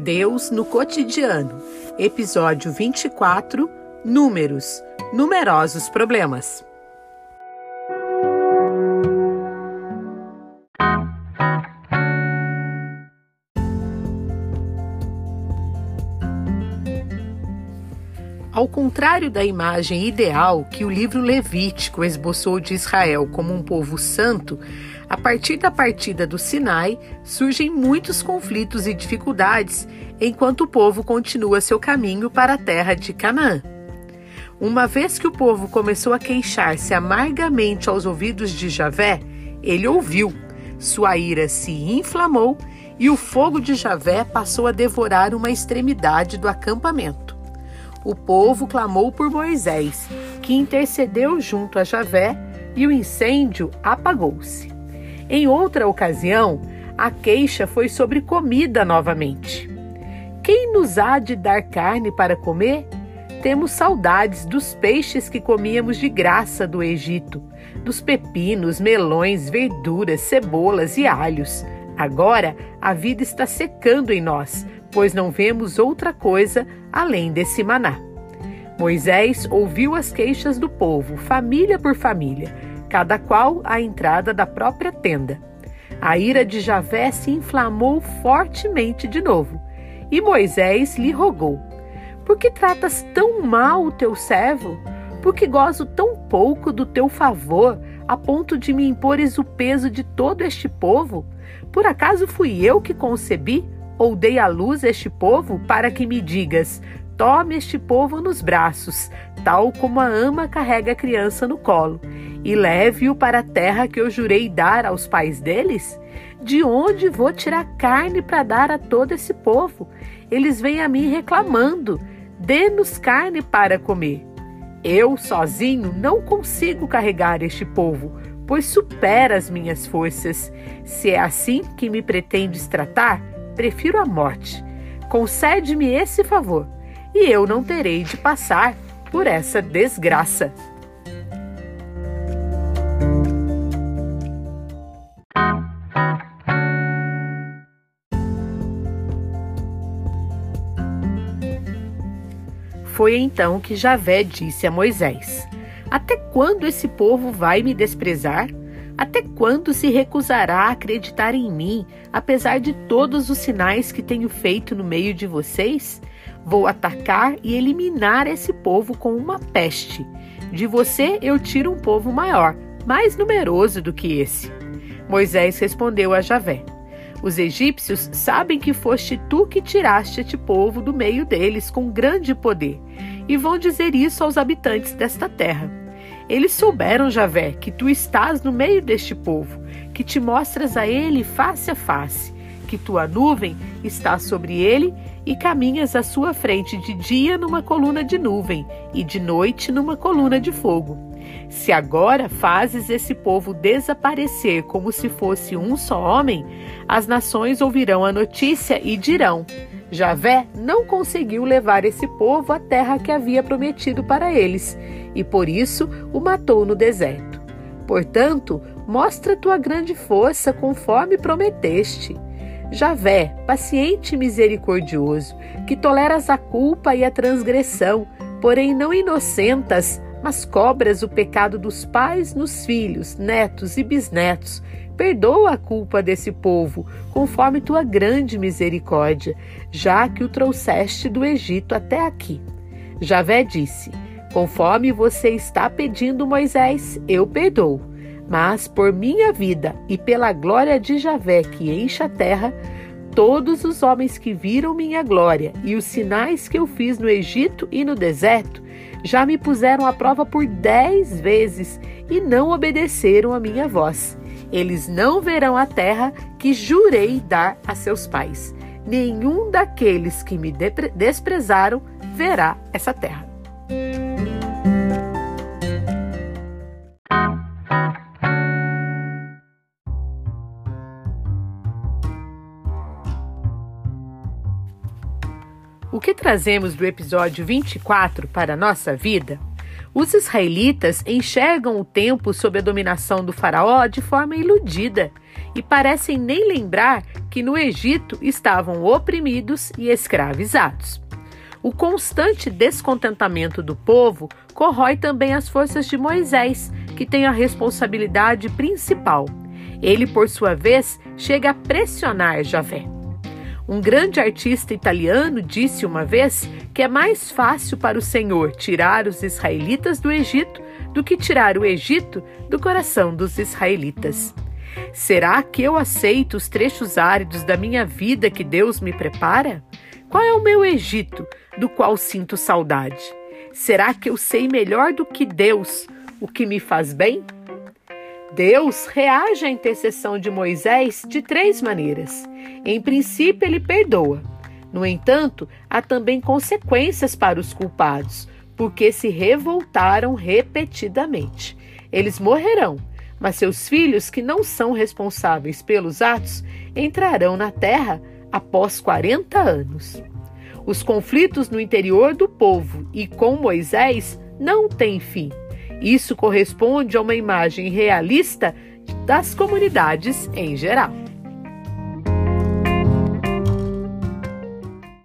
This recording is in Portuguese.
Deus no cotidiano. Episódio 24 Números Numerosos problemas. Ao contrário da imagem ideal que o livro Levítico esboçou de Israel como um povo santo, a partir da partida do Sinai surgem muitos conflitos e dificuldades enquanto o povo continua seu caminho para a terra de Canaã. Uma vez que o povo começou a queixar-se amargamente aos ouvidos de Javé, ele ouviu, sua ira se inflamou e o fogo de Javé passou a devorar uma extremidade do acampamento o povo clamou por Moisés, que intercedeu junto a Javé, e o incêndio apagou-se. Em outra ocasião, a queixa foi sobre comida novamente. Quem nos há de dar carne para comer? Temos saudades dos peixes que comíamos de graça do Egito, dos pepinos, melões, verduras, cebolas e alhos. Agora a vida está secando em nós, pois não vemos outra coisa além desse maná. Moisés ouviu as queixas do povo, família por família, cada qual à entrada da própria tenda. A ira de Javé se inflamou fortemente de novo, e Moisés lhe rogou: Por que tratas tão mal o teu servo? Por que gozo tão pouco do teu favor, a ponto de me impores o peso de todo este povo? Por acaso fui eu que concebi? ou dei à luz este povo para que me digas: tome este povo nos braços, tal como a ama carrega a criança no colo, e leve-o para a terra que eu jurei dar aos pais deles? De onde vou tirar carne para dar a todo esse povo? Eles vêm a mim reclamando: dê-nos carne para comer. Eu, sozinho, não consigo carregar este povo, pois supera as minhas forças. Se é assim que me pretendes tratar, prefiro a morte. Concede-me esse favor, e eu não terei de passar por essa desgraça. Foi então que Javé disse a Moisés: Até quando esse povo vai me desprezar? Até quando se recusará a acreditar em mim, apesar de todos os sinais que tenho feito no meio de vocês? Vou atacar e eliminar esse povo com uma peste. De você eu tiro um povo maior, mais numeroso do que esse. Moisés respondeu a Javé: Os egípcios sabem que foste tu que tiraste este povo do meio deles com grande poder, e vão dizer isso aos habitantes desta terra. Eles souberam, Javé, que tu estás no meio deste povo, que te mostras a ele face a face, que tua nuvem está sobre ele e caminhas à sua frente de dia numa coluna de nuvem e de noite numa coluna de fogo. Se agora fazes esse povo desaparecer como se fosse um só homem, as nações ouvirão a notícia e dirão: Javé não conseguiu levar esse povo à terra que havia prometido para eles, e por isso o matou no deserto. Portanto, mostra tua grande força conforme prometeste. Javé, paciente e misericordioso, que toleras a culpa e a transgressão, porém não inocentas, mas cobras o pecado dos pais nos filhos, netos e bisnetos, Perdoa a culpa desse povo, conforme tua grande misericórdia, já que o trouxeste do Egito até aqui. Javé disse: Conforme você está pedindo, Moisés, eu perdoo. Mas por minha vida e pela glória de Javé que enche a terra, todos os homens que viram minha glória e os sinais que eu fiz no Egito e no deserto já me puseram à prova por dez vezes e não obedeceram a minha voz. Eles não verão a terra que jurei dar a seus pais. Nenhum daqueles que me desprezaram verá essa terra. O que trazemos do episódio 24 para a nossa vida? Os israelitas enxergam o tempo sob a dominação do Faraó de forma iludida e parecem nem lembrar que no Egito estavam oprimidos e escravizados. O constante descontentamento do povo corrói também as forças de Moisés, que tem a responsabilidade principal. Ele, por sua vez, chega a pressionar Javé. Um grande artista italiano disse uma vez que é mais fácil para o Senhor tirar os israelitas do Egito do que tirar o Egito do coração dos israelitas. Será que eu aceito os trechos áridos da minha vida que Deus me prepara? Qual é o meu Egito, do qual sinto saudade? Será que eu sei melhor do que Deus o que me faz bem? Deus reage à intercessão de Moisés de três maneiras. Em princípio, ele perdoa. No entanto, há também consequências para os culpados, porque se revoltaram repetidamente. Eles morrerão, mas seus filhos, que não são responsáveis pelos atos, entrarão na terra após 40 anos. Os conflitos no interior do povo e com Moisés não têm fim. Isso corresponde a uma imagem realista das comunidades em geral.